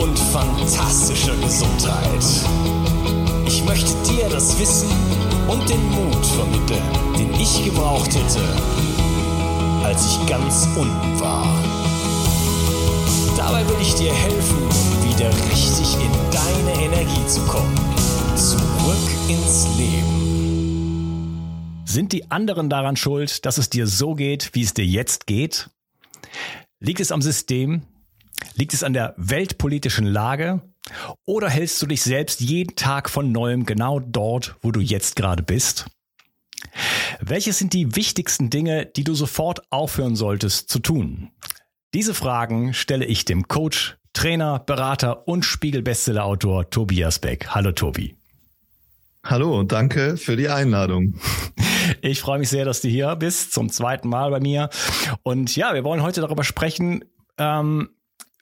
und fantastischer Gesundheit. Ich möchte dir das Wissen und den Mut vermitteln, den ich gebraucht hätte, als ich ganz unten war. Dabei will ich dir helfen, wieder richtig in deine Energie zu kommen. Zurück ins Leben. Sind die anderen daran schuld, dass es dir so geht, wie es dir jetzt geht? Liegt es am System, Liegt es an der weltpolitischen Lage? Oder hältst du dich selbst jeden Tag von neuem genau dort, wo du jetzt gerade bist? Welches sind die wichtigsten Dinge, die du sofort aufhören solltest zu tun? Diese Fragen stelle ich dem Coach, Trainer, Berater und Spiegel-Bestseller-Autor Tobias Beck. Hallo Tobi. Hallo und danke für die Einladung. Ich freue mich sehr, dass du hier bist, zum zweiten Mal bei mir. Und ja, wir wollen heute darüber sprechen, ähm,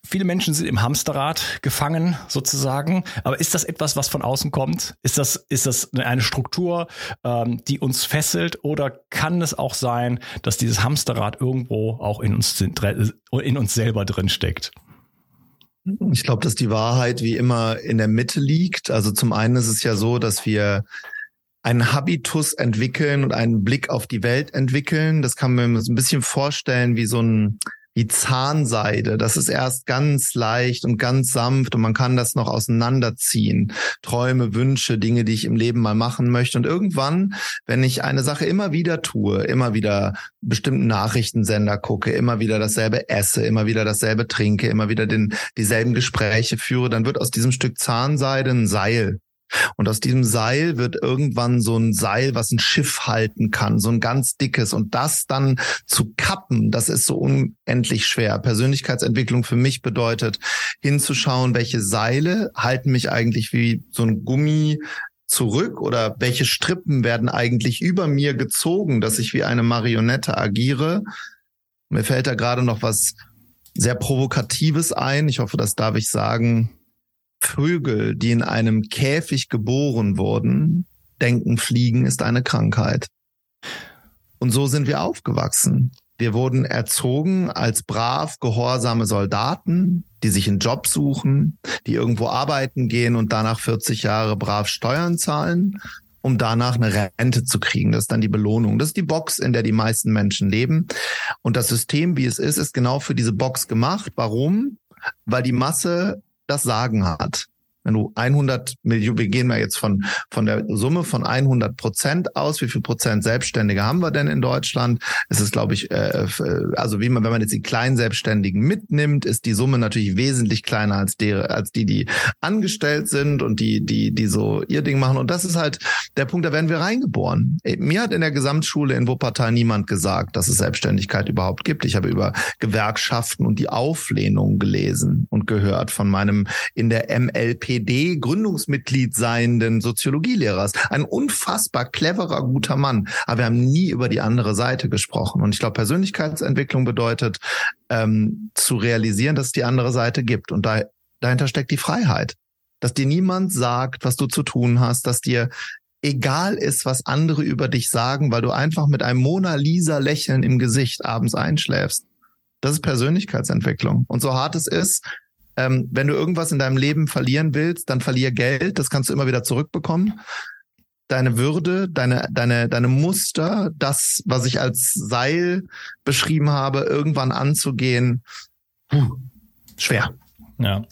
Viele Menschen sind im Hamsterrad gefangen, sozusagen. Aber ist das etwas, was von außen kommt? Ist das, ist das eine Struktur, ähm, die uns fesselt? Oder kann es auch sein, dass dieses Hamsterrad irgendwo auch in uns, in uns selber drin steckt? Ich glaube, dass die Wahrheit wie immer in der Mitte liegt. Also zum einen ist es ja so, dass wir einen Habitus entwickeln und einen Blick auf die Welt entwickeln. Das kann man sich ein bisschen vorstellen wie so ein wie Zahnseide. Das ist erst ganz leicht und ganz sanft und man kann das noch auseinanderziehen. Träume, Wünsche, Dinge, die ich im Leben mal machen möchte. Und irgendwann, wenn ich eine Sache immer wieder tue, immer wieder bestimmten Nachrichtensender gucke, immer wieder dasselbe esse, immer wieder dasselbe trinke, immer wieder den, dieselben Gespräche führe, dann wird aus diesem Stück Zahnseide ein Seil. Und aus diesem Seil wird irgendwann so ein Seil, was ein Schiff halten kann, so ein ganz dickes. Und das dann zu kappen, das ist so unendlich schwer. Persönlichkeitsentwicklung für mich bedeutet, hinzuschauen, welche Seile halten mich eigentlich wie so ein Gummi zurück oder welche Strippen werden eigentlich über mir gezogen, dass ich wie eine Marionette agiere. Mir fällt da gerade noch was sehr Provokatives ein. Ich hoffe, das darf ich sagen Vögel, die in einem Käfig geboren wurden, denken, Fliegen ist eine Krankheit. Und so sind wir aufgewachsen. Wir wurden erzogen als brav, gehorsame Soldaten, die sich einen Job suchen, die irgendwo arbeiten gehen und danach 40 Jahre brav Steuern zahlen, um danach eine Rente zu kriegen. Das ist dann die Belohnung. Das ist die Box, in der die meisten Menschen leben. Und das System, wie es ist, ist genau für diese Box gemacht. Warum? Weil die Masse das Sagen hat. Wenn du 100 Millionen, wir gehen mal jetzt von, von der Summe von 100 Prozent aus. Wie viel Prozent Selbstständige haben wir denn in Deutschland? Es ist, glaube ich, äh, also wie man, wenn man jetzt die kleinen Selbstständigen mitnimmt, ist die Summe natürlich wesentlich kleiner als die, als die, die angestellt sind und die, die, die so ihr Ding machen. Und das ist halt der Punkt, da werden wir reingeboren. Mir hat in der Gesamtschule in Wuppertal niemand gesagt, dass es Selbstständigkeit überhaupt gibt. Ich habe über Gewerkschaften und die Auflehnung gelesen und gehört von meinem in der MLP SPD Gründungsmitglied seienden Soziologielehrers. Ein unfassbar cleverer, guter Mann. Aber wir haben nie über die andere Seite gesprochen. Und ich glaube, Persönlichkeitsentwicklung bedeutet, ähm, zu realisieren, dass es die andere Seite gibt. Und da, dahinter steckt die Freiheit. Dass dir niemand sagt, was du zu tun hast, dass dir egal ist, was andere über dich sagen, weil du einfach mit einem Mona Lisa Lächeln im Gesicht abends einschläfst. Das ist Persönlichkeitsentwicklung. Und so hart es ist, ähm, wenn du irgendwas in deinem Leben verlieren willst, dann verlier Geld, das kannst du immer wieder zurückbekommen. Deine Würde, deine, deine, deine Muster, das, was ich als Seil beschrieben habe, irgendwann anzugehen, puh, schwer. Ja.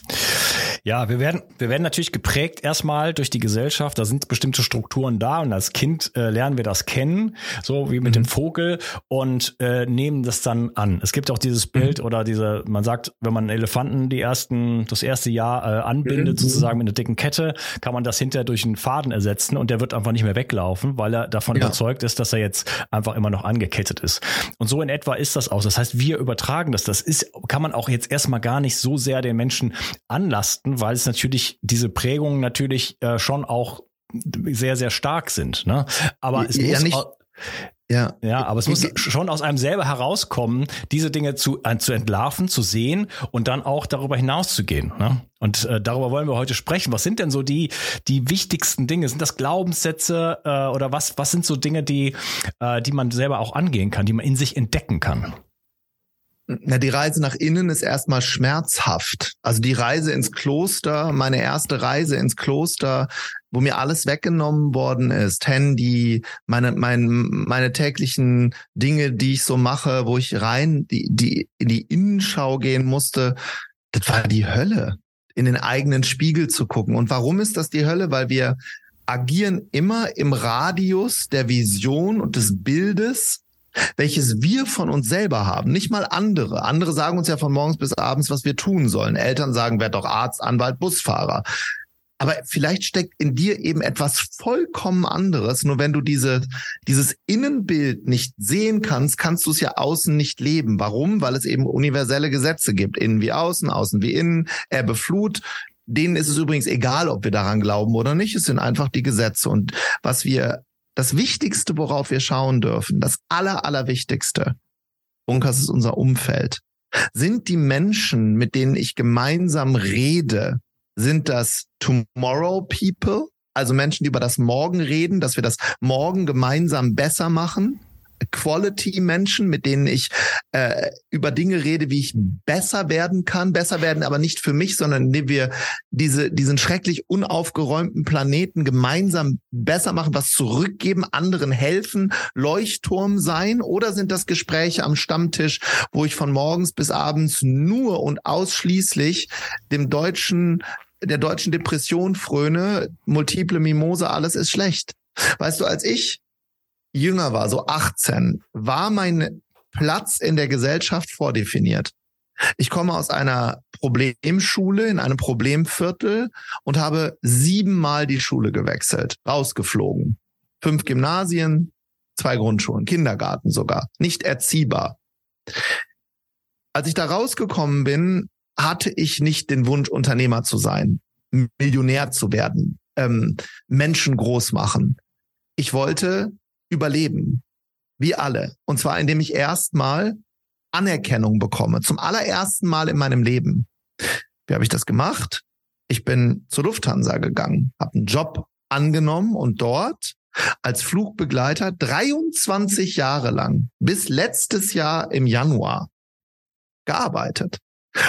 Ja, wir werden, wir werden natürlich geprägt erstmal durch die Gesellschaft. Da sind bestimmte Strukturen da und als Kind äh, lernen wir das kennen, so wie mit mhm. dem Vogel und äh, nehmen das dann an. Es gibt auch dieses Bild mhm. oder diese, man sagt, wenn man Elefanten die ersten, das erste Jahr äh, anbindet, mhm. sozusagen mit einer dicken Kette, kann man das hinterher durch einen Faden ersetzen und der wird einfach nicht mehr weglaufen, weil er davon ja. überzeugt ist, dass er jetzt einfach immer noch angekettet ist. Und so in etwa ist das auch. Das heißt, wir übertragen das. Das ist, kann man auch jetzt erstmal gar nicht so sehr den Menschen anlasten, weil es natürlich diese Prägungen natürlich äh, schon auch sehr, sehr stark sind. Ne? Aber es ja, muss nicht, ja. ja, aber es muss schon aus einem selber herauskommen, diese Dinge zu, äh, zu entlarven, zu sehen und dann auch darüber hinaus zu gehen. Ne? Und äh, darüber wollen wir heute sprechen. Was sind denn so die, die wichtigsten Dinge? Sind das Glaubenssätze äh, oder was, was sind so Dinge, die, äh, die man selber auch angehen kann, die man in sich entdecken kann? Na, die Reise nach innen ist erstmal schmerzhaft. Also die Reise ins Kloster, meine erste Reise ins Kloster, wo mir alles weggenommen worden ist, Handy, meine, mein, meine täglichen Dinge, die ich so mache, wo ich rein, die, die, in die Innenschau gehen musste, das war die Hölle, in den eigenen Spiegel zu gucken. Und warum ist das die Hölle? Weil wir agieren immer im Radius der Vision und des Bildes welches wir von uns selber haben, nicht mal andere. Andere sagen uns ja von morgens bis abends, was wir tun sollen. Eltern sagen, werd doch Arzt, Anwalt, Busfahrer. Aber vielleicht steckt in dir eben etwas vollkommen anderes. Nur wenn du diese, dieses Innenbild nicht sehen kannst, kannst du es ja außen nicht leben. Warum? Weil es eben universelle Gesetze gibt. Innen wie außen, außen wie innen, Ebbe, Flut. Denen ist es übrigens egal, ob wir daran glauben oder nicht. Es sind einfach die Gesetze. Und was wir das Wichtigste, worauf wir schauen dürfen, das Aller, Allerwichtigste, Unkas ist unser Umfeld, sind die Menschen, mit denen ich gemeinsam rede, sind das Tomorrow People, also Menschen, die über das Morgen reden, dass wir das Morgen gemeinsam besser machen? Quality-Menschen, mit denen ich äh, über Dinge rede, wie ich besser werden kann. Besser werden aber nicht für mich, sondern indem wir diese, diesen schrecklich unaufgeräumten Planeten gemeinsam besser machen, was zurückgeben, anderen helfen, Leuchtturm sein? Oder sind das Gespräche am Stammtisch, wo ich von morgens bis abends nur und ausschließlich dem deutschen der deutschen Depression fröne, multiple Mimose, alles ist schlecht. Weißt du, als ich jünger war, so 18, war mein Platz in der Gesellschaft vordefiniert. Ich komme aus einer Problemschule in einem Problemviertel und habe siebenmal die Schule gewechselt, rausgeflogen. Fünf Gymnasien, zwei Grundschulen, Kindergarten sogar, nicht erziehbar. Als ich da rausgekommen bin, hatte ich nicht den Wunsch, Unternehmer zu sein, Millionär zu werden, ähm, Menschen groß machen. Ich wollte überleben. Wie alle. Und zwar, indem ich erstmal Anerkennung bekomme. Zum allerersten Mal in meinem Leben. Wie habe ich das gemacht? Ich bin zur Lufthansa gegangen, habe einen Job angenommen und dort als Flugbegleiter 23 Jahre lang bis letztes Jahr im Januar gearbeitet.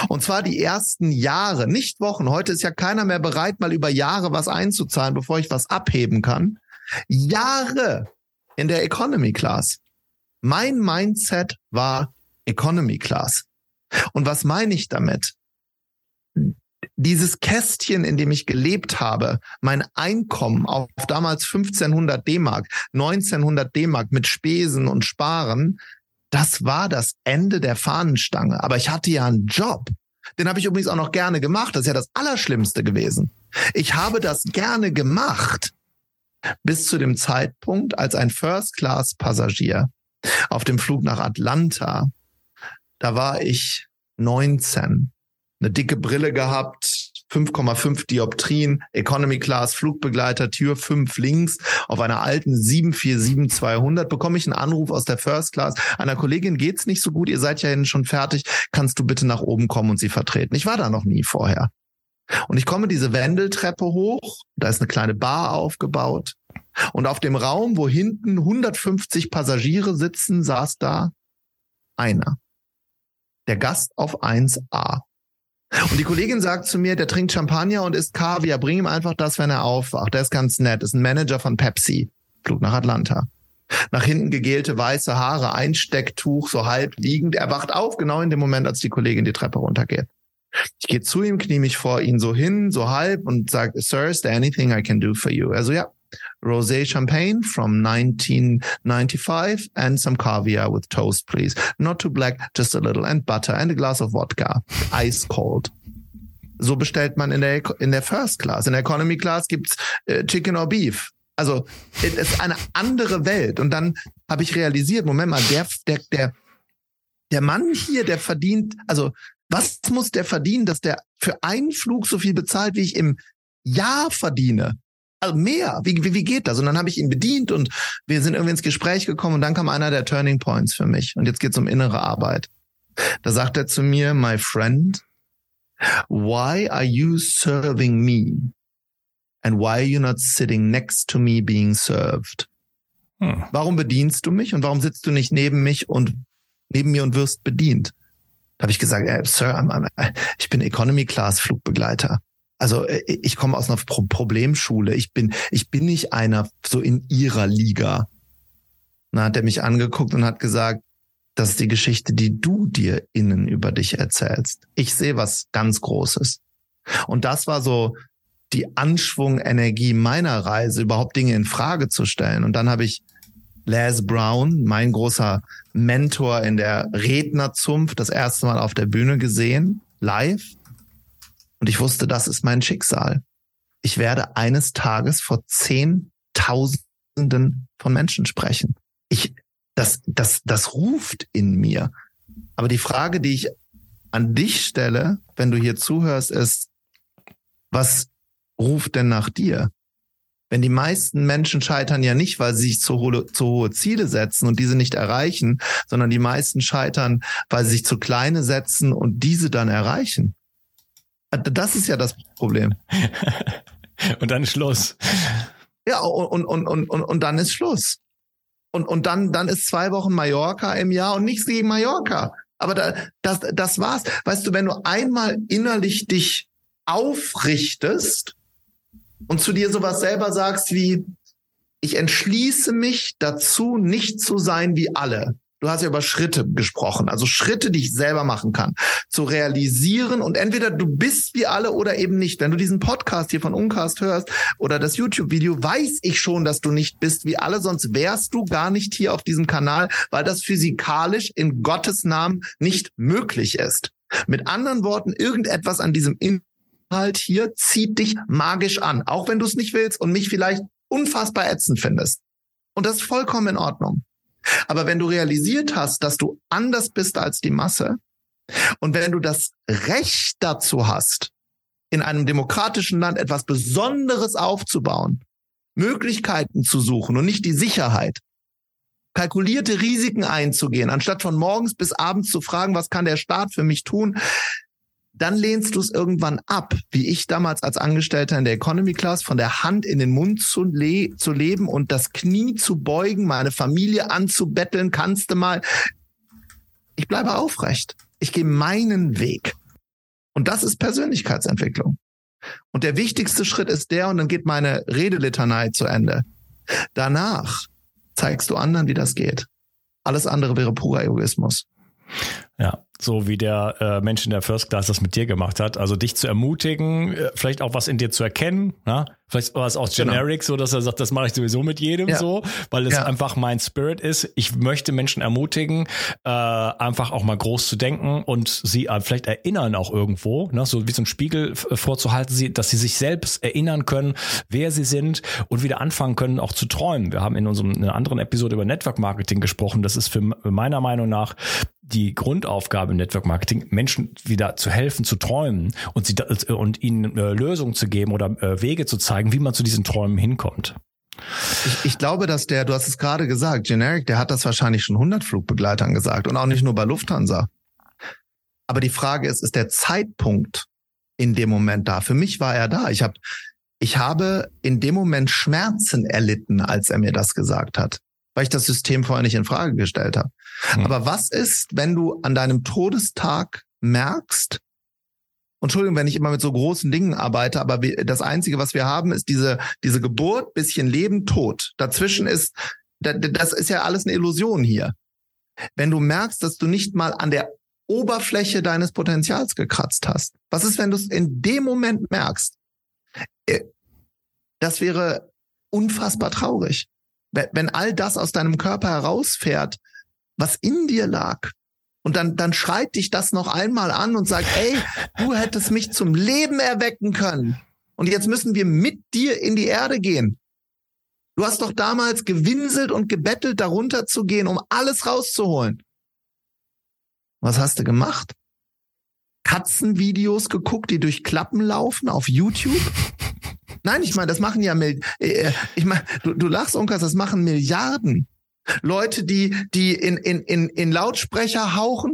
Und zwar die ersten Jahre, nicht Wochen. Heute ist ja keiner mehr bereit, mal über Jahre was einzuzahlen, bevor ich was abheben kann. Jahre in der Economy Class. Mein Mindset war Economy Class. Und was meine ich damit? Dieses Kästchen, in dem ich gelebt habe, mein Einkommen auf damals 1500 D-Mark, 1900 D-Mark mit Spesen und Sparen, das war das Ende der Fahnenstange. Aber ich hatte ja einen Job. Den habe ich übrigens auch noch gerne gemacht. Das ist ja das Allerschlimmste gewesen. Ich habe das gerne gemacht bis zu dem Zeitpunkt, als ein First-Class-Passagier auf dem Flug nach Atlanta, da war ich 19, eine dicke Brille gehabt, 5,5 Dioptrien, Economy Class, Flugbegleiter, Tür 5 links, auf einer alten 747-200 bekomme ich einen Anruf aus der First Class. Einer Kollegin geht's nicht so gut, ihr seid ja schon fertig, kannst du bitte nach oben kommen und sie vertreten. Ich war da noch nie vorher. Und ich komme diese Wendeltreppe hoch, da ist eine kleine Bar aufgebaut. Und auf dem Raum, wo hinten 150 Passagiere sitzen, saß da einer. Der Gast auf 1a. Und die Kollegin sagt zu mir, der trinkt Champagner und isst Kaviar. Bring ihm einfach das, wenn er aufwacht. Der ist ganz nett. Ist ein Manager von Pepsi. Flug nach Atlanta. Nach hinten gegelte weiße Haare, Einstecktuch, so halb liegend. Er wacht auf, genau in dem Moment, als die Kollegin die Treppe runtergeht. Ich gehe zu ihm, knie mich vor ihn so hin, so halb und sage, Sir, is there anything I can do for you? Also ja, Rosé Champagne from 1995 and some caviar with toast, please. Not too black, just a little and butter and a glass of vodka. Ice cold. So bestellt man in der, in der First Class. In der Economy Class gibt's äh, Chicken or Beef. Also es ist eine andere Welt. Und dann habe ich realisiert, Moment mal, der, der, der, der Mann hier, der verdient, also was muss der verdienen, dass der für einen Flug so viel bezahlt, wie ich im Jahr verdiene? Also mehr. Wie, wie, wie geht das? Und dann habe ich ihn bedient und wir sind irgendwie ins Gespräch gekommen und dann kam einer der Turning Points für mich. Und jetzt geht es um innere Arbeit. Da sagt er zu mir, my friend, why are you serving me? And why are you not sitting next to me being served? Hm. Warum bedienst du mich und warum sitzt du nicht neben mich und neben mir und wirst bedient? Da habe ich gesagt, äh, Sir, I'm, I'm, ich bin Economy Class Flugbegleiter. Also äh, ich komme aus einer Pro Problemschule. Ich bin, ich bin nicht einer so in ihrer Liga. Dann hat er mich angeguckt und hat gesagt, das ist die Geschichte, die du dir innen über dich erzählst. Ich sehe was ganz Großes. Und das war so die Anschwung-Energie meiner Reise, überhaupt Dinge in Frage zu stellen. Und dann habe ich Les Brown, mein großer Mentor in der Rednerzunft, das erste Mal auf der Bühne gesehen, live. Und ich wusste, das ist mein Schicksal. Ich werde eines Tages vor Zehntausenden von Menschen sprechen. Ich, das, das, das ruft in mir. Aber die Frage, die ich an dich stelle, wenn du hier zuhörst, ist, was ruft denn nach dir? Wenn die meisten Menschen scheitern ja nicht, weil sie sich zu hohe, zu hohe Ziele setzen und diese nicht erreichen, sondern die meisten scheitern, weil sie sich zu kleine setzen und diese dann erreichen. Das ist ja das Problem. und dann ist Schluss. Ja, und, und, und, und, und dann ist Schluss. Und, und dann, dann ist zwei Wochen Mallorca im Jahr und nichts gegen Mallorca. Aber da, das, das war's. Weißt du, wenn du einmal innerlich dich aufrichtest und zu dir sowas selber sagst wie, ich entschließe mich dazu, nicht zu sein wie alle. Du hast ja über Schritte gesprochen, also Schritte, die ich selber machen kann, zu realisieren und entweder du bist wie alle oder eben nicht. Wenn du diesen Podcast hier von Uncast hörst oder das YouTube-Video, weiß ich schon, dass du nicht bist wie alle, sonst wärst du gar nicht hier auf diesem Kanal, weil das physikalisch in Gottes Namen nicht möglich ist. Mit anderen Worten, irgendetwas an diesem Inhalt hier zieht dich magisch an, auch wenn du es nicht willst und mich vielleicht unfassbar ätzend findest. Und das ist vollkommen in Ordnung. Aber wenn du realisiert hast, dass du anders bist als die Masse und wenn du das Recht dazu hast, in einem demokratischen Land etwas Besonderes aufzubauen, Möglichkeiten zu suchen und nicht die Sicherheit, kalkulierte Risiken einzugehen, anstatt von morgens bis abends zu fragen, was kann der Staat für mich tun, dann lehnst du es irgendwann ab, wie ich damals als Angestellter in der Economy Class, von der Hand in den Mund zu, le zu leben und das Knie zu beugen, meine Familie anzubetteln, kannst du mal. Ich bleibe aufrecht. Ich gehe meinen Weg. Und das ist Persönlichkeitsentwicklung. Und der wichtigste Schritt ist der, und dann geht meine Redelitanei zu Ende. Danach zeigst du anderen, wie das geht. Alles andere wäre purer Egoismus. Ja, so wie der äh, Mensch in der First Class das mit dir gemacht hat. Also dich zu ermutigen, äh, vielleicht auch was in dir zu erkennen. Ja? Vielleicht war es auch genau. generic, genau. so dass er sagt, das mache ich sowieso mit jedem ja. so, weil es ja. einfach mein Spirit ist. Ich möchte Menschen ermutigen, äh, einfach auch mal groß zu denken und sie äh, vielleicht erinnern auch irgendwo, ne? so wie so ein Spiegel vorzuhalten, sie, dass sie sich selbst erinnern können, wer sie sind und wieder anfangen können, auch zu träumen. Wir haben in unserem in einer anderen Episode über Network Marketing gesprochen. Das ist für meiner Meinung nach die Grundaufgabe im Network Marketing, Menschen wieder zu helfen, zu träumen und sie und ihnen äh, Lösungen zu geben oder äh, Wege zu zeigen, wie man zu diesen Träumen hinkommt. Ich, ich glaube, dass der, du hast es gerade gesagt, Generic, der hat das wahrscheinlich schon 100 Flugbegleitern gesagt und auch nicht nur bei Lufthansa. Aber die Frage ist, ist der Zeitpunkt in dem Moment da? Für mich war er da. Ich habe ich habe in dem Moment Schmerzen erlitten, als er mir das gesagt hat, weil ich das System vorher nicht in Frage gestellt habe. Hm. Aber was ist, wenn du an deinem Todestag merkst, Entschuldigung, wenn ich immer mit so großen Dingen arbeite, aber das Einzige, was wir haben, ist diese, diese Geburt, bisschen Leben, Tod. Dazwischen ist, das ist ja alles eine Illusion hier. Wenn du merkst, dass du nicht mal an der Oberfläche deines Potenzials gekratzt hast. Was ist, wenn du es in dem Moment merkst? Äh, das wäre unfassbar traurig. Wenn all das aus deinem Körper herausfährt, was in dir lag, und dann, dann schreit dich das noch einmal an und sagt, ey, du hättest mich zum Leben erwecken können. Und jetzt müssen wir mit dir in die Erde gehen. Du hast doch damals gewinselt und gebettelt, darunter zu gehen, um alles rauszuholen. Was hast du gemacht? Katzenvideos geguckt, die durch Klappen laufen auf YouTube? Nein, ich meine, das machen ja, äh, äh, ich meine, du, du lachst, Unkas, das machen Milliarden. Leute, die, die in, in, in, in Lautsprecher hauchen.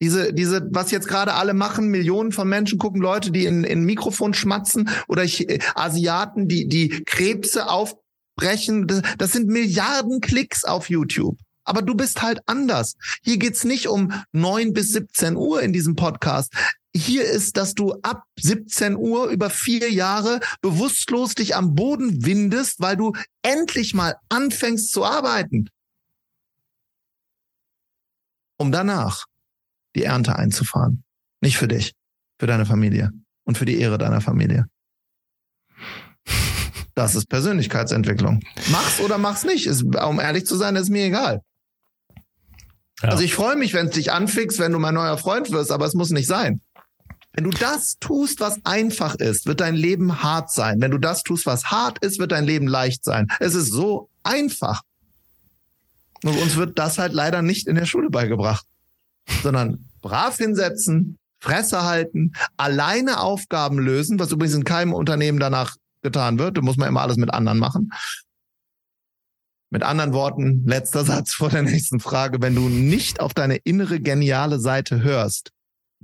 Diese, diese, was jetzt gerade alle machen, Millionen von Menschen gucken Leute, die in, in Mikrofon schmatzen oder ich, äh, Asiaten, die, die Krebse aufbrechen. Das, das sind Milliarden Klicks auf YouTube. Aber du bist halt anders. Hier geht's nicht um neun bis 17 Uhr in diesem Podcast hier ist, dass du ab 17 Uhr über vier Jahre bewusstlos dich am Boden windest, weil du endlich mal anfängst zu arbeiten. Um danach die Ernte einzufahren. Nicht für dich, für deine Familie und für die Ehre deiner Familie. Das ist Persönlichkeitsentwicklung. Mach's oder mach's nicht. Ist, um ehrlich zu sein, ist mir egal. Ja. Also ich freue mich, wenn es dich anfixt, wenn du mein neuer Freund wirst, aber es muss nicht sein. Wenn du das tust, was einfach ist, wird dein Leben hart sein. Wenn du das tust, was hart ist, wird dein Leben leicht sein. Es ist so einfach. Und uns wird das halt leider nicht in der Schule beigebracht, sondern brav hinsetzen, Fresse halten, alleine Aufgaben lösen, was übrigens in keinem Unternehmen danach getan wird. Da muss man immer alles mit anderen machen. Mit anderen Worten, letzter Satz vor der nächsten Frage. Wenn du nicht auf deine innere geniale Seite hörst,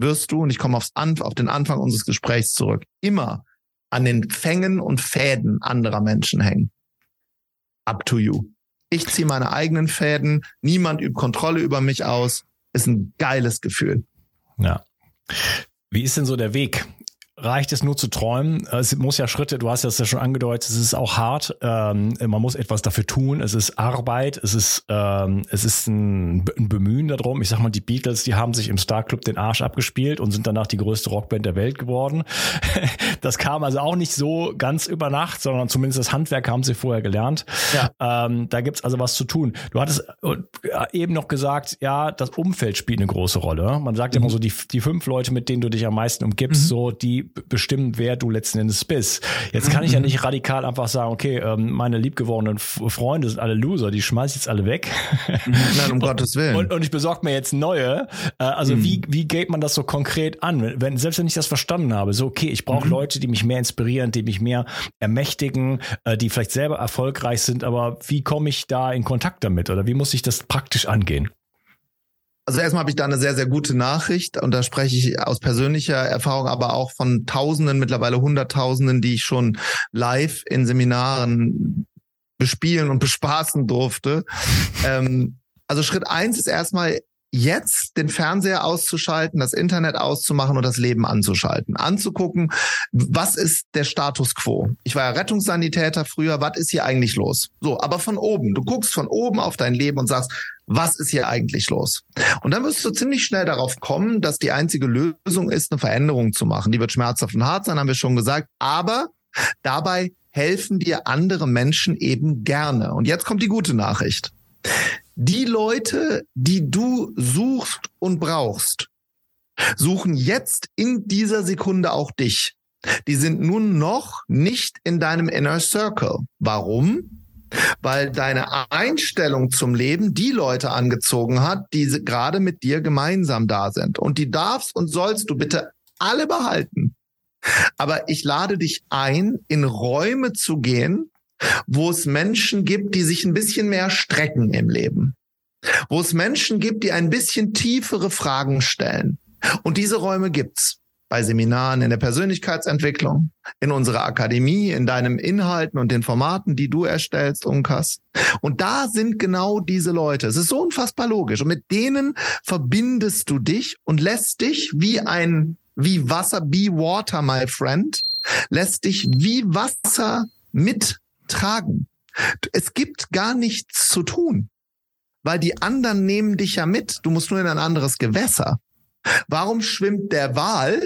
wirst du, und ich komme aufs An auf den Anfang unseres Gesprächs zurück, immer an den Fängen und Fäden anderer Menschen hängen. Up to you. Ich ziehe meine eigenen Fäden, niemand übt Kontrolle über mich aus. Ist ein geiles Gefühl. Ja. Wie ist denn so der Weg? Reicht es nur zu träumen. Es muss ja Schritte, du hast das ja schon angedeutet, es ist auch hart. Ähm, man muss etwas dafür tun. Es ist Arbeit, es ist, ähm, es ist ein, ein, Bemühen darum. Ich sag mal, die Beatles, die haben sich im Star Club den Arsch abgespielt und sind danach die größte Rockband der Welt geworden. das kam also auch nicht so ganz über Nacht, sondern zumindest das Handwerk haben sie vorher gelernt. Ja. Ähm, da gibt's also was zu tun. Du hattest äh, eben noch gesagt, ja, das Umfeld spielt eine große Rolle. Man sagt mhm. immer so, die, die fünf Leute, mit denen du dich am meisten umgibst, mhm. so, die bestimmen, wer du letzten Endes bist. Jetzt kann ich ja mhm. nicht radikal einfach sagen, okay, ähm, meine liebgewordenen Freunde sind alle Loser, die schmeiß ich jetzt alle weg. Mhm. Nein, um Gottes Willen. Und, und ich besorge mir jetzt neue. Äh, also mhm. wie, wie geht man das so konkret an? Wenn, selbst wenn ich das verstanden habe, so okay, ich brauche mhm. Leute, die mich mehr inspirieren, die mich mehr ermächtigen, äh, die vielleicht selber erfolgreich sind, aber wie komme ich da in Kontakt damit oder wie muss ich das praktisch angehen? Also erstmal habe ich da eine sehr, sehr gute Nachricht und da spreche ich aus persönlicher Erfahrung, aber auch von Tausenden, mittlerweile Hunderttausenden, die ich schon live in Seminaren bespielen und bespaßen durfte. ähm, also Schritt eins ist erstmal jetzt den Fernseher auszuschalten, das Internet auszumachen und das Leben anzuschalten. Anzugucken, was ist der Status quo? Ich war ja Rettungssanitäter früher, was ist hier eigentlich los? So, aber von oben. Du guckst von oben auf dein Leben und sagst, was ist hier eigentlich los? Und dann wirst du ziemlich schnell darauf kommen, dass die einzige Lösung ist, eine Veränderung zu machen. Die wird schmerzhaft und hart sein, haben wir schon gesagt. Aber dabei helfen dir andere Menschen eben gerne. Und jetzt kommt die gute Nachricht. Die Leute, die du suchst und brauchst, suchen jetzt in dieser Sekunde auch dich. Die sind nun noch nicht in deinem Inner Circle. Warum? weil deine Einstellung zum Leben die Leute angezogen hat, die gerade mit dir gemeinsam da sind. Und die darfst und sollst du bitte alle behalten. Aber ich lade dich ein, in Räume zu gehen, wo es Menschen gibt, die sich ein bisschen mehr strecken im Leben. Wo es Menschen gibt, die ein bisschen tiefere Fragen stellen. Und diese Räume gibt's. bei Seminaren in der Persönlichkeitsentwicklung, in unserer Akademie, in deinen Inhalten und den Formaten, die du erstellst, Unkas. Und da sind genau diese Leute. Es ist so unfassbar logisch. Und mit denen verbindest du dich und lässt dich wie ein, wie Wasser, be water, my friend, lässt dich wie Wasser mittragen. Es gibt gar nichts zu tun, weil die anderen nehmen dich ja mit. Du musst nur in ein anderes Gewässer. Warum schwimmt der Wal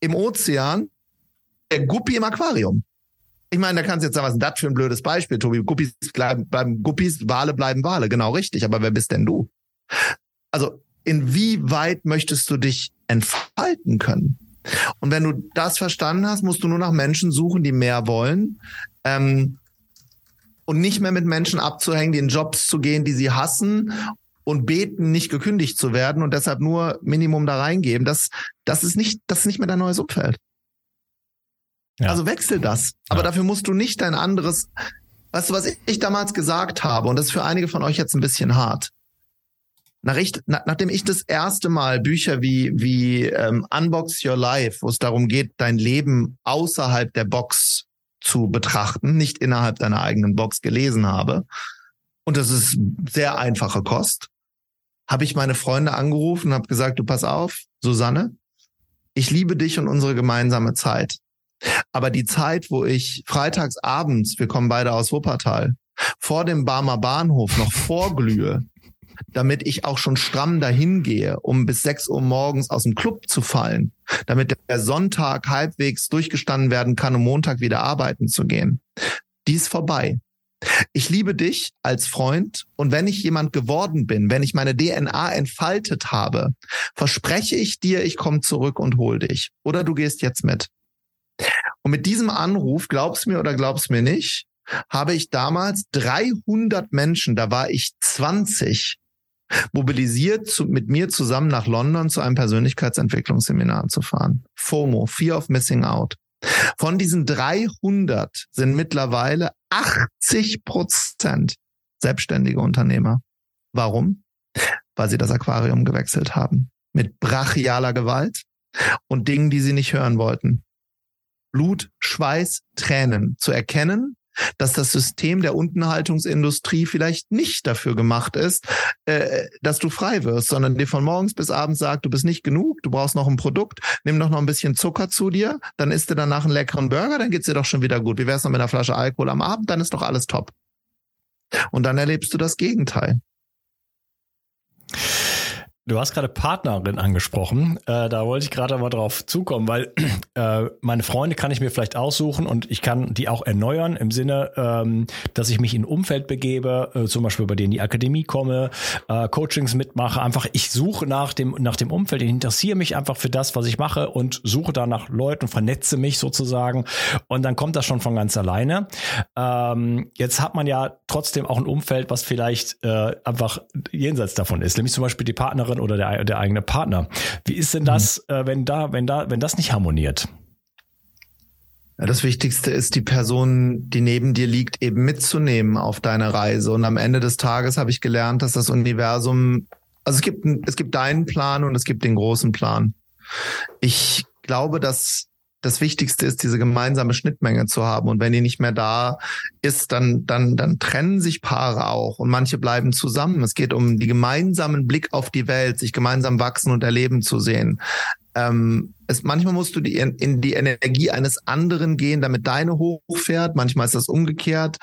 im Ozean, der Guppi im Aquarium? Ich meine, da kannst du jetzt sagen, was ist das für ein blödes Beispiel, Tobi? Guppies bleiben, bleiben Guppies, Wale bleiben Wale. Genau richtig. Aber wer bist denn du? Also, inwieweit möchtest du dich entfalten können? Und wenn du das verstanden hast, musst du nur nach Menschen suchen, die mehr wollen. Ähm, und nicht mehr mit Menschen abzuhängen, die in Jobs zu gehen, die sie hassen und beten, nicht gekündigt zu werden und deshalb nur Minimum da reingeben. Das, das ist nicht, das ist nicht mehr dein neues Umfeld. Ja. Also wechsel das. Aber ja. dafür musst du nicht dein anderes, weißt du, was ich damals gesagt habe, und das ist für einige von euch jetzt ein bisschen hart. Nach ich, nach, nachdem ich das erste Mal Bücher wie, wie ähm, Unbox Your Life, wo es darum geht, dein Leben außerhalb der Box zu betrachten, nicht innerhalb deiner eigenen Box gelesen habe, und das ist sehr einfache Kost, habe ich meine Freunde angerufen und habe gesagt, du pass auf, Susanne, ich liebe dich und unsere gemeinsame Zeit. Aber die Zeit, wo ich freitags abends, wir kommen beide aus Wuppertal, vor dem Barmer Bahnhof noch vorglühe, damit ich auch schon stramm dahin gehe, um bis 6 Uhr morgens aus dem Club zu fallen, damit der Sonntag halbwegs durchgestanden werden kann, um Montag wieder arbeiten zu gehen. Die ist vorbei. Ich liebe dich als Freund und wenn ich jemand geworden bin, wenn ich meine DNA entfaltet habe, verspreche ich dir, ich komme zurück und hol dich. Oder du gehst jetzt mit. Und mit diesem Anruf, glaubst mir oder glaubst mir nicht, habe ich damals 300 Menschen, da war ich 20, mobilisiert, zu, mit mir zusammen nach London zu einem Persönlichkeitsentwicklungsseminar zu fahren. FOMO, Fear of Missing Out. Von diesen 300 sind mittlerweile 80 Prozent selbstständige Unternehmer. Warum? Weil sie das Aquarium gewechselt haben. Mit brachialer Gewalt und Dingen, die sie nicht hören wollten. Blut, Schweiß, Tränen zu erkennen, dass das System der Untenhaltungsindustrie vielleicht nicht dafür gemacht ist, äh, dass du frei wirst, sondern dir von morgens bis abends sagt, du bist nicht genug, du brauchst noch ein Produkt, nimm doch noch ein bisschen Zucker zu dir, dann isst du danach einen leckeren Burger, dann geht's dir doch schon wieder gut. Wie wär's noch mit einer Flasche Alkohol am Abend, dann ist doch alles top. Und dann erlebst du das Gegenteil. Du hast gerade Partnerin angesprochen. Äh, da wollte ich gerade mal drauf zukommen, weil äh, meine Freunde kann ich mir vielleicht aussuchen und ich kann die auch erneuern im Sinne, ähm, dass ich mich in ein Umfeld begebe, äh, zum Beispiel bei denen die Akademie komme, äh, Coachings mitmache. Einfach, ich suche nach dem, nach dem Umfeld, ich interessiere mich einfach für das, was ich mache und suche da nach Leuten, vernetze mich sozusagen und dann kommt das schon von ganz alleine. Ähm, jetzt hat man ja trotzdem auch ein Umfeld, was vielleicht äh, einfach jenseits davon ist, nämlich zum Beispiel die Partnerin Partnerin oder der, der eigene Partner. Wie ist denn das, mhm. äh, wenn da, wenn da, wenn das nicht harmoniert? Ja, das Wichtigste ist, die Person, die neben dir liegt, eben mitzunehmen auf deine Reise. Und am Ende des Tages habe ich gelernt, dass das Universum, also es gibt, es gibt deinen Plan und es gibt den großen Plan. Ich glaube, dass das Wichtigste ist, diese gemeinsame Schnittmenge zu haben. Und wenn die nicht mehr da ist, dann, dann, dann trennen sich Paare auch und manche bleiben zusammen. Es geht um die gemeinsamen Blick auf die Welt, sich gemeinsam wachsen und erleben zu sehen. Ähm, es, manchmal musst du die, in, in die Energie eines anderen gehen, damit deine hochfährt. Manchmal ist das umgekehrt.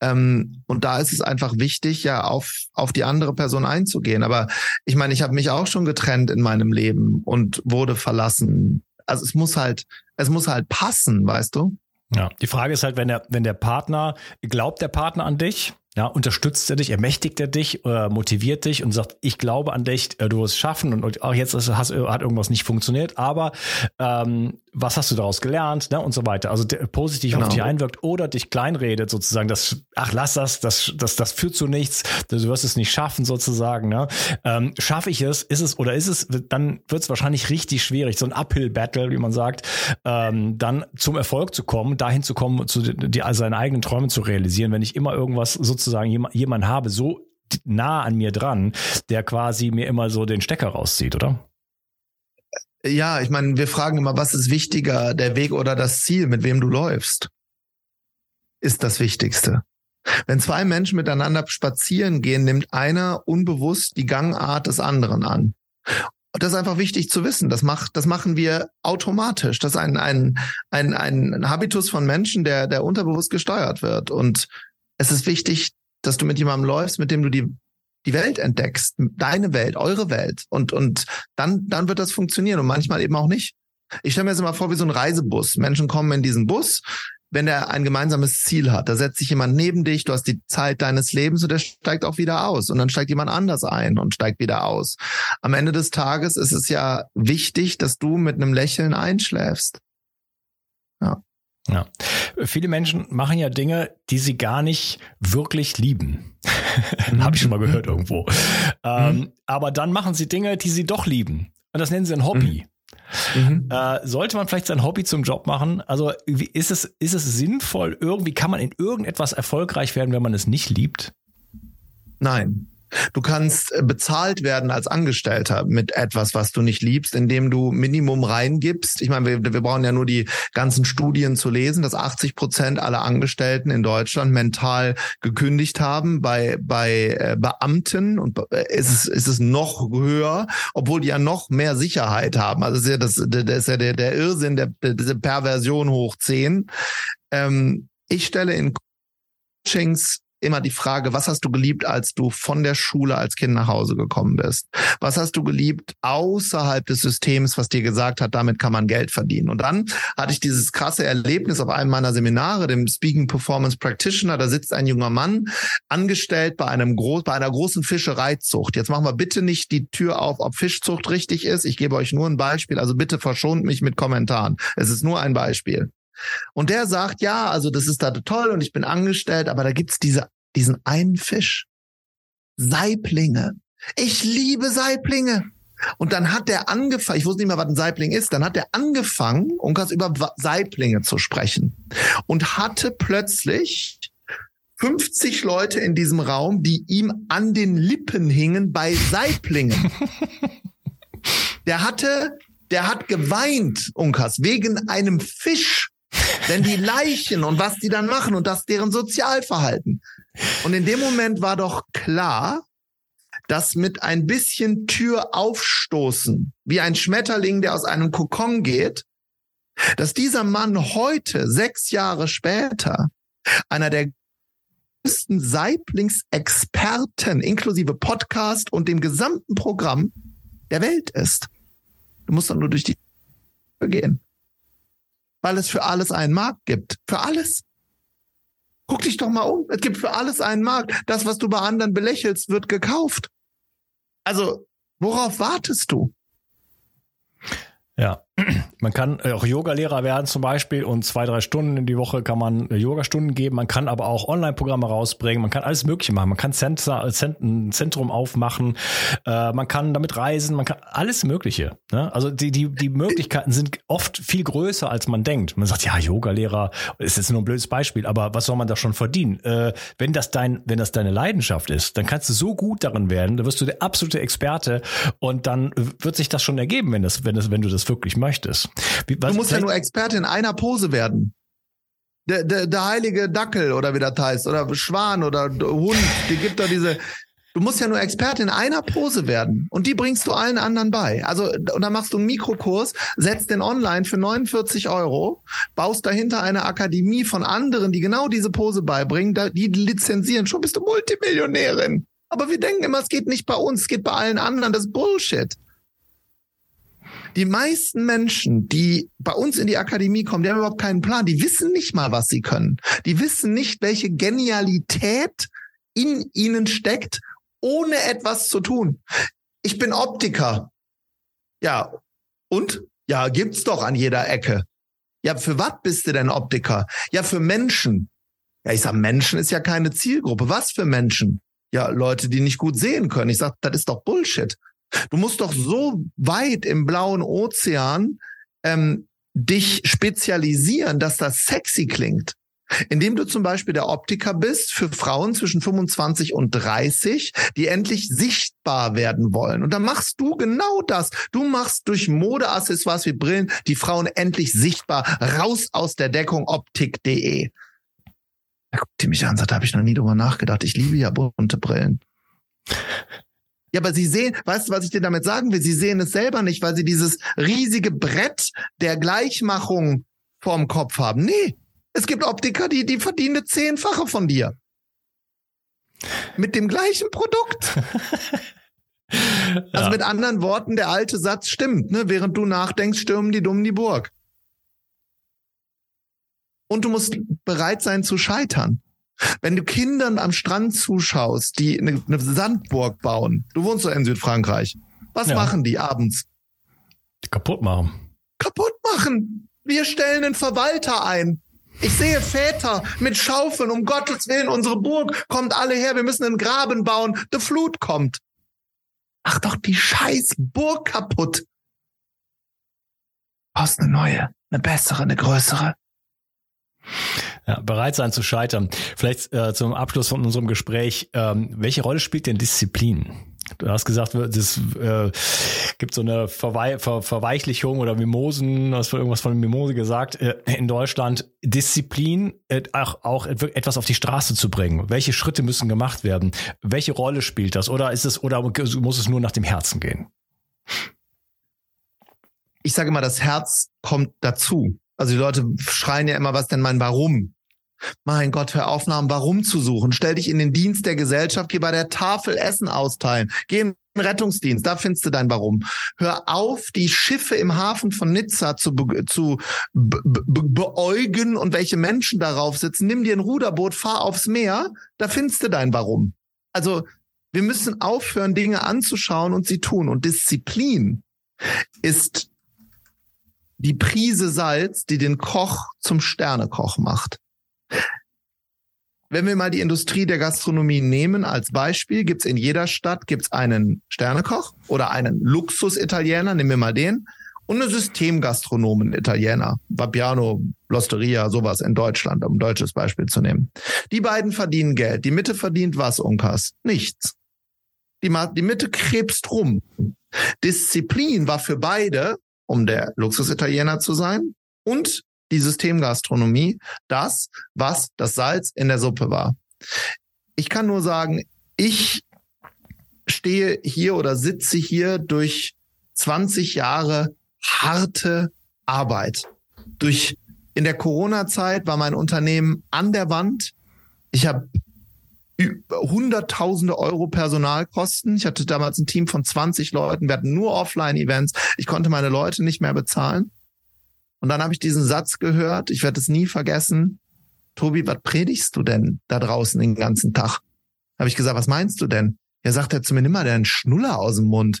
Ähm, und da ist es einfach wichtig, ja, auf, auf die andere Person einzugehen. Aber ich meine, ich habe mich auch schon getrennt in meinem Leben und wurde verlassen also es muss halt, es muss halt passen, weißt du? Ja, die Frage ist halt, wenn der, wenn der Partner, glaubt der Partner an dich? Ja, unterstützt er dich, ermächtigt er dich, äh, motiviert dich und sagt, ich glaube an dich, äh, du wirst es schaffen und, und auch jetzt hast, hat irgendwas nicht funktioniert, aber ähm, was hast du daraus gelernt ne, und so weiter. Also der, positiv genau. auf dich einwirkt oder dich kleinredet sozusagen, das, ach lass das, das, das, das führt zu nichts, du wirst es nicht schaffen sozusagen. Ne? Ähm, Schaffe ich es, ist es oder ist es, dann wird es wahrscheinlich richtig schwierig, so ein Uphill-Battle, wie man sagt, ähm, dann zum Erfolg zu kommen, dahin zu kommen, zu die, seine eigenen Träume zu realisieren, wenn ich immer irgendwas sozusagen jemand, jemand habe, so nah an mir dran, der quasi mir immer so den Stecker rauszieht, oder? Ja, ich meine, wir fragen immer, was ist wichtiger, der Weg oder das Ziel, mit wem du läufst? Ist das Wichtigste. Wenn zwei Menschen miteinander spazieren gehen, nimmt einer unbewusst die Gangart des anderen an. Das ist einfach wichtig zu wissen. Das macht, das machen wir automatisch. Das ist ein, ein, ein, ein Habitus von Menschen, der, der unterbewusst gesteuert wird. Und es ist wichtig, dass du mit jemandem läufst, mit dem du die, die Welt entdeckst, deine Welt, eure Welt. Und, und dann, dann wird das funktionieren und manchmal eben auch nicht. Ich stelle mir das immer vor wie so ein Reisebus. Menschen kommen in diesen Bus, wenn er ein gemeinsames Ziel hat. Da setzt sich jemand neben dich, du hast die Zeit deines Lebens und der steigt auch wieder aus. Und dann steigt jemand anders ein und steigt wieder aus. Am Ende des Tages ist es ja wichtig, dass du mit einem Lächeln einschläfst. Ja. Ja. Viele Menschen machen ja Dinge, die sie gar nicht wirklich lieben. Habe ich schon mal gehört irgendwo. Mhm. Ähm, aber dann machen sie Dinge, die sie doch lieben. Und das nennen sie ein Hobby. Mhm. Mhm. Äh, sollte man vielleicht sein Hobby zum Job machen? Also ist es, ist es sinnvoll, irgendwie kann man in irgendetwas erfolgreich werden, wenn man es nicht liebt? Nein. Du kannst äh, bezahlt werden als Angestellter mit etwas, was du nicht liebst, indem du Minimum reingibst. Ich meine, wir, wir brauchen ja nur die ganzen Studien zu lesen, dass 80 Prozent aller Angestellten in Deutschland mental gekündigt haben. Bei, bei äh, Beamten und äh, ist es, ist es noch höher, obwohl die ja noch mehr Sicherheit haben. Also ist ja das, das ist ja der, der Irrsinn, der, diese Perversion hoch 10. Ähm, ich stelle in Coachings immer die Frage, was hast du geliebt, als du von der Schule als Kind nach Hause gekommen bist? Was hast du geliebt außerhalb des Systems, was dir gesagt hat, damit kann man Geld verdienen? Und dann hatte ich dieses krasse Erlebnis auf einem meiner Seminare, dem Speaking Performance Practitioner. Da sitzt ein junger Mann, angestellt bei einem groß, bei einer großen Fischereizucht. Jetzt machen wir bitte nicht die Tür auf, ob Fischzucht richtig ist. Ich gebe euch nur ein Beispiel. Also bitte verschont mich mit Kommentaren. Es ist nur ein Beispiel. Und der sagt, ja, also das ist da toll und ich bin angestellt, aber da gibt's diese diesen einen Fisch. Saiblinge. Ich liebe Saiblinge. Und dann hat der angefangen, ich wusste nicht mehr, was ein Saibling ist, dann hat er angefangen, um ganz über Saiblinge zu sprechen. Und hatte plötzlich 50 Leute in diesem Raum, die ihm an den Lippen hingen bei Saiblingen. Der hatte, der hat geweint, Unkas, wegen einem Fisch. Denn die Leichen und was die dann machen und das deren Sozialverhalten. Und in dem Moment war doch klar, dass mit ein bisschen Tür aufstoßen, wie ein Schmetterling, der aus einem Kokon geht, dass dieser Mann heute, sechs Jahre später, einer der größten Saiblingsexperten inklusive Podcast und dem gesamten Programm der Welt ist. Du musst dann nur durch die Tür gehen. Weil es für alles einen Markt gibt. Für alles. Guck dich doch mal um. Es gibt für alles einen Markt. Das, was du bei anderen belächelst, wird gekauft. Also, worauf wartest du? Ja, man kann äh, auch Yoga-Lehrer werden zum Beispiel und zwei, drei Stunden in die Woche kann man äh, Yoga-Stunden geben. Man kann aber auch Online-Programme rausbringen. Man kann alles Mögliche machen. Man kann Center, ein Zentrum aufmachen. Äh, man kann damit reisen. Man kann alles Mögliche. Ne? Also die, die, die Möglichkeiten sind oft viel größer, als man denkt. Man sagt, ja, Yoga-Lehrer ist jetzt nur ein blödes Beispiel, aber was soll man da schon verdienen? wenn das dein, wenn das deine Leidenschaft ist, dann kannst du so gut darin werden, da wirst du der absolute Experte und dann wird sich das schon ergeben, wenn das, wenn das, wenn du das wirklich möchtest. Wie, du musst ja nur Experte in einer Pose werden. Der, der, der heilige Dackel oder wie das heißt, oder Schwan oder Hund, die gibt da diese. Du musst ja nur Experte in einer Pose werden und die bringst du allen anderen bei. Also, und dann machst du einen Mikrokurs, setzt den online für 49 Euro, baust dahinter eine Akademie von anderen, die genau diese Pose beibringen, die lizenzieren. Schon bist du Multimillionärin. Aber wir denken immer, es geht nicht bei uns, es geht bei allen anderen. Das ist Bullshit. Die meisten Menschen, die bei uns in die Akademie kommen, die haben überhaupt keinen Plan. Die wissen nicht mal, was sie können. Die wissen nicht, welche Genialität in ihnen steckt, ohne etwas zu tun. Ich bin Optiker. Ja. Und? Ja, gibt's doch an jeder Ecke. Ja, für was bist du denn Optiker? Ja, für Menschen. Ja, ich sag, Menschen ist ja keine Zielgruppe. Was für Menschen? Ja, Leute, die nicht gut sehen können. Ich sag, das ist doch Bullshit. Du musst doch so weit im blauen Ozean ähm, dich spezialisieren, dass das sexy klingt. Indem du zum Beispiel der Optiker bist für Frauen zwischen 25 und 30, die endlich sichtbar werden wollen. Und dann machst du genau das. Du machst durch Modeaccessoires wie Brillen die Frauen endlich sichtbar. Raus aus der Deckung optik.de. Da guckt die mich an, sagt, da habe ich noch nie drüber nachgedacht. Ich liebe ja bunte Brillen. Ja, aber sie sehen, weißt du, was ich dir damit sagen will? Sie sehen es selber nicht, weil sie dieses riesige Brett der Gleichmachung vorm Kopf haben. Nee, es gibt Optiker, die, die verdienen eine Zehnfache von dir. Mit dem gleichen Produkt. Also ja. mit anderen Worten, der alte Satz stimmt, ne? Während du nachdenkst, stürmen die Dummen die Burg. Und du musst bereit sein zu scheitern. Wenn du Kindern am Strand zuschaust, die eine, eine Sandburg bauen, du wohnst doch in Südfrankreich, was ja. machen die abends? Kaputt machen. Kaputt machen. Wir stellen einen Verwalter ein. Ich sehe Väter mit Schaufeln, um Gottes Willen, unsere Burg kommt alle her, wir müssen einen Graben bauen, die Flut kommt. Mach doch die scheiß Burg kaputt. Brauchst eine neue, eine bessere, eine größere. Ja, bereit sein zu scheitern. Vielleicht äh, zum Abschluss von unserem Gespräch, ähm, welche Rolle spielt denn Disziplin? Du hast gesagt, es äh, gibt so eine Verwei Ver Verweichlichung oder Mimosen, hast du irgendwas von Mimose gesagt, äh, in Deutschland. Disziplin, äh, auch, auch etwas auf die Straße zu bringen. Welche Schritte müssen gemacht werden? Welche Rolle spielt das? Oder ist es, oder muss es nur nach dem Herzen gehen? Ich sage mal, das Herz kommt dazu. Also die Leute schreien ja immer, was denn mein Warum? Mein Gott, hör auf, nach Warum zu suchen. Stell dich in den Dienst der Gesellschaft, geh bei der Tafel Essen austeilen. Geh in den Rettungsdienst, da findest du dein Warum. Hör auf, die Schiffe im Hafen von Nizza zu, be zu be be beäugen und welche Menschen darauf sitzen. Nimm dir ein Ruderboot, fahr aufs Meer, da findest du dein Warum. Also wir müssen aufhören, Dinge anzuschauen und sie tun. Und Disziplin ist die Prise Salz, die den Koch zum Sternekoch macht. Wenn wir mal die Industrie der Gastronomie nehmen als Beispiel, gibt's in jeder Stadt gibt's einen Sternekoch oder einen Luxus-Italiener, nehmen wir mal den, und eine Systemgastronomen-Italiener, Babiano, Losteria, sowas in Deutschland, um ein deutsches Beispiel zu nehmen. Die beiden verdienen Geld. Die Mitte verdient was, Unkas? Nichts. Die, die Mitte krebst rum. Disziplin war für beide, um der Luxus-Italiener zu sein, und die Systemgastronomie das, was das Salz in der Suppe war. Ich kann nur sagen, ich stehe hier oder sitze hier durch 20 Jahre harte Arbeit. Durch in der Corona-Zeit war mein Unternehmen an der Wand. Ich habe hunderttausende Euro Personalkosten. Ich hatte damals ein Team von 20 Leuten. Wir hatten nur Offline-Events. Ich konnte meine Leute nicht mehr bezahlen. Und dann habe ich diesen Satz gehört, ich werde es nie vergessen. Tobi, was predigst du denn da draußen den ganzen Tag? Habe ich gesagt, was meinst du denn? Er sagt er zu mir, nimm mal deinen Schnuller aus dem Mund.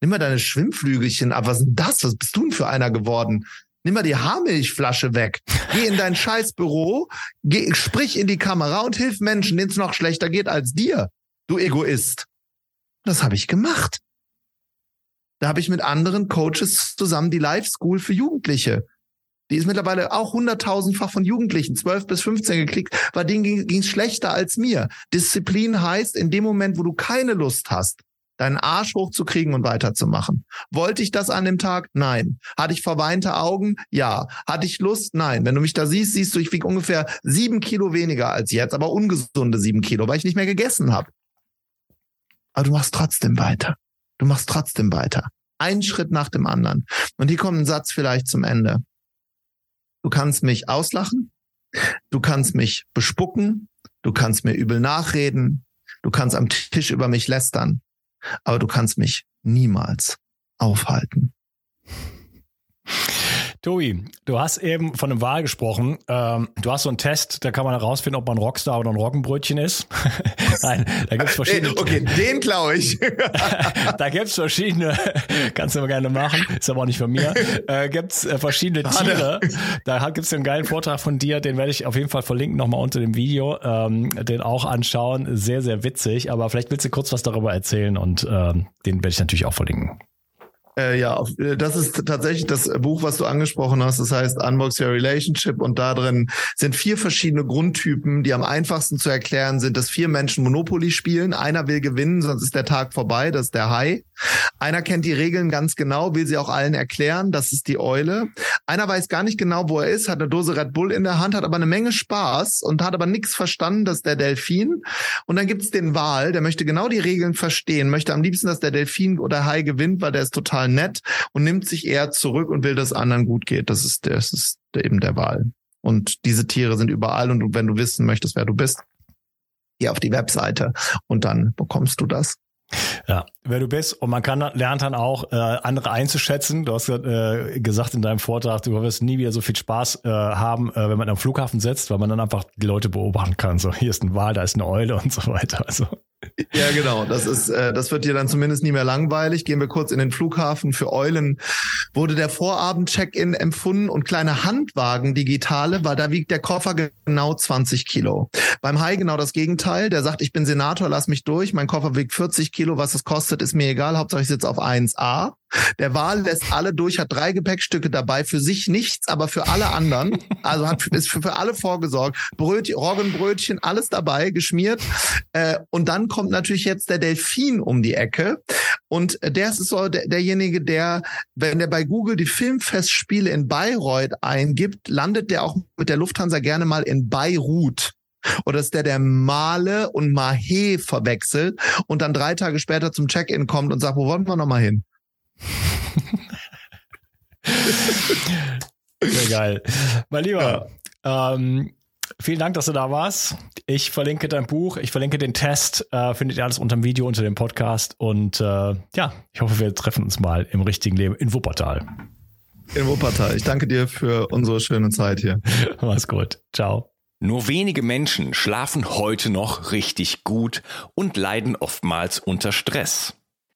Nimm mal deine Schwimmflügelchen ab. Was ist denn das? Was bist du denn für einer geworden? Nimm mal die Haarmilchflasche weg. Geh in dein Scheißbüro, geh, sprich in die Kamera und hilf Menschen, denen es noch schlechter geht als dir, du Egoist. Das habe ich gemacht. Da habe ich mit anderen Coaches zusammen die Life School für Jugendliche die ist mittlerweile auch hunderttausendfach von Jugendlichen, zwölf bis 15 geklickt, weil denen ging es schlechter als mir. Disziplin heißt, in dem Moment, wo du keine Lust hast, deinen Arsch hochzukriegen und weiterzumachen. Wollte ich das an dem Tag? Nein. Hatte ich verweinte Augen? Ja. Hatte ich Lust? Nein. Wenn du mich da siehst, siehst du, ich wiege ungefähr sieben Kilo weniger als jetzt, aber ungesunde sieben Kilo, weil ich nicht mehr gegessen habe. Aber du machst trotzdem weiter. Du machst trotzdem weiter. Ein Schritt nach dem anderen. Und hier kommt ein Satz vielleicht zum Ende. Du kannst mich auslachen, du kannst mich bespucken, du kannst mir übel nachreden, du kannst am Tisch über mich lästern, aber du kannst mich niemals aufhalten. Tobi, du hast eben von einem Wahl gesprochen. Ähm, du hast so einen Test, da kann man herausfinden, ob man Rockstar oder ein Roggenbrötchen ist. Nein, da gibt's verschiedene. Okay, den klaue ich. da gibt's verschiedene, kannst du immer gerne machen, ist aber auch nicht von mir. Äh, gibt's äh, verschiedene Tiere. Da gibt's einen geilen Vortrag von dir, den werde ich auf jeden Fall verlinken, nochmal unter dem Video, ähm, den auch anschauen. Sehr, sehr witzig, aber vielleicht willst du kurz was darüber erzählen und ähm, den werde ich natürlich auch verlinken. Äh, ja, äh, das ist tatsächlich das Buch, was du angesprochen hast. Das heißt Unbox Your Relationship und da drin sind vier verschiedene Grundtypen, die am einfachsten zu erklären sind, dass vier Menschen Monopoly spielen. Einer will gewinnen, sonst ist der Tag vorbei. Das ist der Hai. Einer kennt die Regeln ganz genau, will sie auch allen erklären. Das ist die Eule. Einer weiß gar nicht genau, wo er ist, hat eine Dose Red Bull in der Hand, hat aber eine Menge Spaß und hat aber nichts verstanden. Das ist der Delfin. Und dann gibt es den Wal, der möchte genau die Regeln verstehen, möchte am liebsten, dass der Delfin oder Hai gewinnt, weil der ist total nett und nimmt sich eher zurück und will, dass anderen gut geht. Das ist, das ist eben der Wal. Und diese Tiere sind überall und wenn du wissen möchtest, wer du bist, geh auf die Webseite und dann bekommst du das. Ja, wer du bist und man kann lernt dann auch äh, andere einzuschätzen. Du hast äh, gesagt in deinem Vortrag, du wirst nie wieder so viel Spaß äh, haben, äh, wenn man am Flughafen sitzt, weil man dann einfach die Leute beobachten kann. So hier ist ein Wal, da ist eine Eule und so weiter. Also ja, genau. Das ist, äh, das wird dir dann zumindest nie mehr langweilig. Gehen wir kurz in den Flughafen. Für Eulen wurde der Vorabend-Check-in empfunden und kleine Handwagen digitale, weil da wiegt der Koffer genau 20 Kilo. Beim Hai genau das Gegenteil. Der sagt, ich bin Senator, lass mich durch. Mein Koffer wiegt 40 Kilo. Was es kostet, ist mir egal. Hauptsache ich sitze auf 1A. Der Wal lässt alle durch, hat drei Gepäckstücke dabei, für sich nichts, aber für alle anderen. Also hat ist für, für alle vorgesorgt. Brötchen, Roggenbrötchen, alles dabei, geschmiert. Äh, und dann kommt natürlich jetzt der Delfin um die Ecke. Und der ist so der, derjenige, der, wenn der bei Google die Filmfestspiele in Bayreuth eingibt, landet der auch mit der Lufthansa gerne mal in Beirut. Oder ist der, der Male und Mahe verwechselt und dann drei Tage später zum Check-in kommt und sagt, wo wollen wir nochmal hin? Sehr geil. Mein Lieber, ja. ähm, vielen Dank, dass du da warst. Ich verlinke dein Buch, ich verlinke den Test, äh, findet ihr alles unter dem Video, unter dem Podcast. Und äh, ja, ich hoffe, wir treffen uns mal im richtigen Leben in Wuppertal. In Wuppertal. Ich danke dir für unsere schöne Zeit hier. Mach's gut. Ciao. Nur wenige Menschen schlafen heute noch richtig gut und leiden oftmals unter Stress.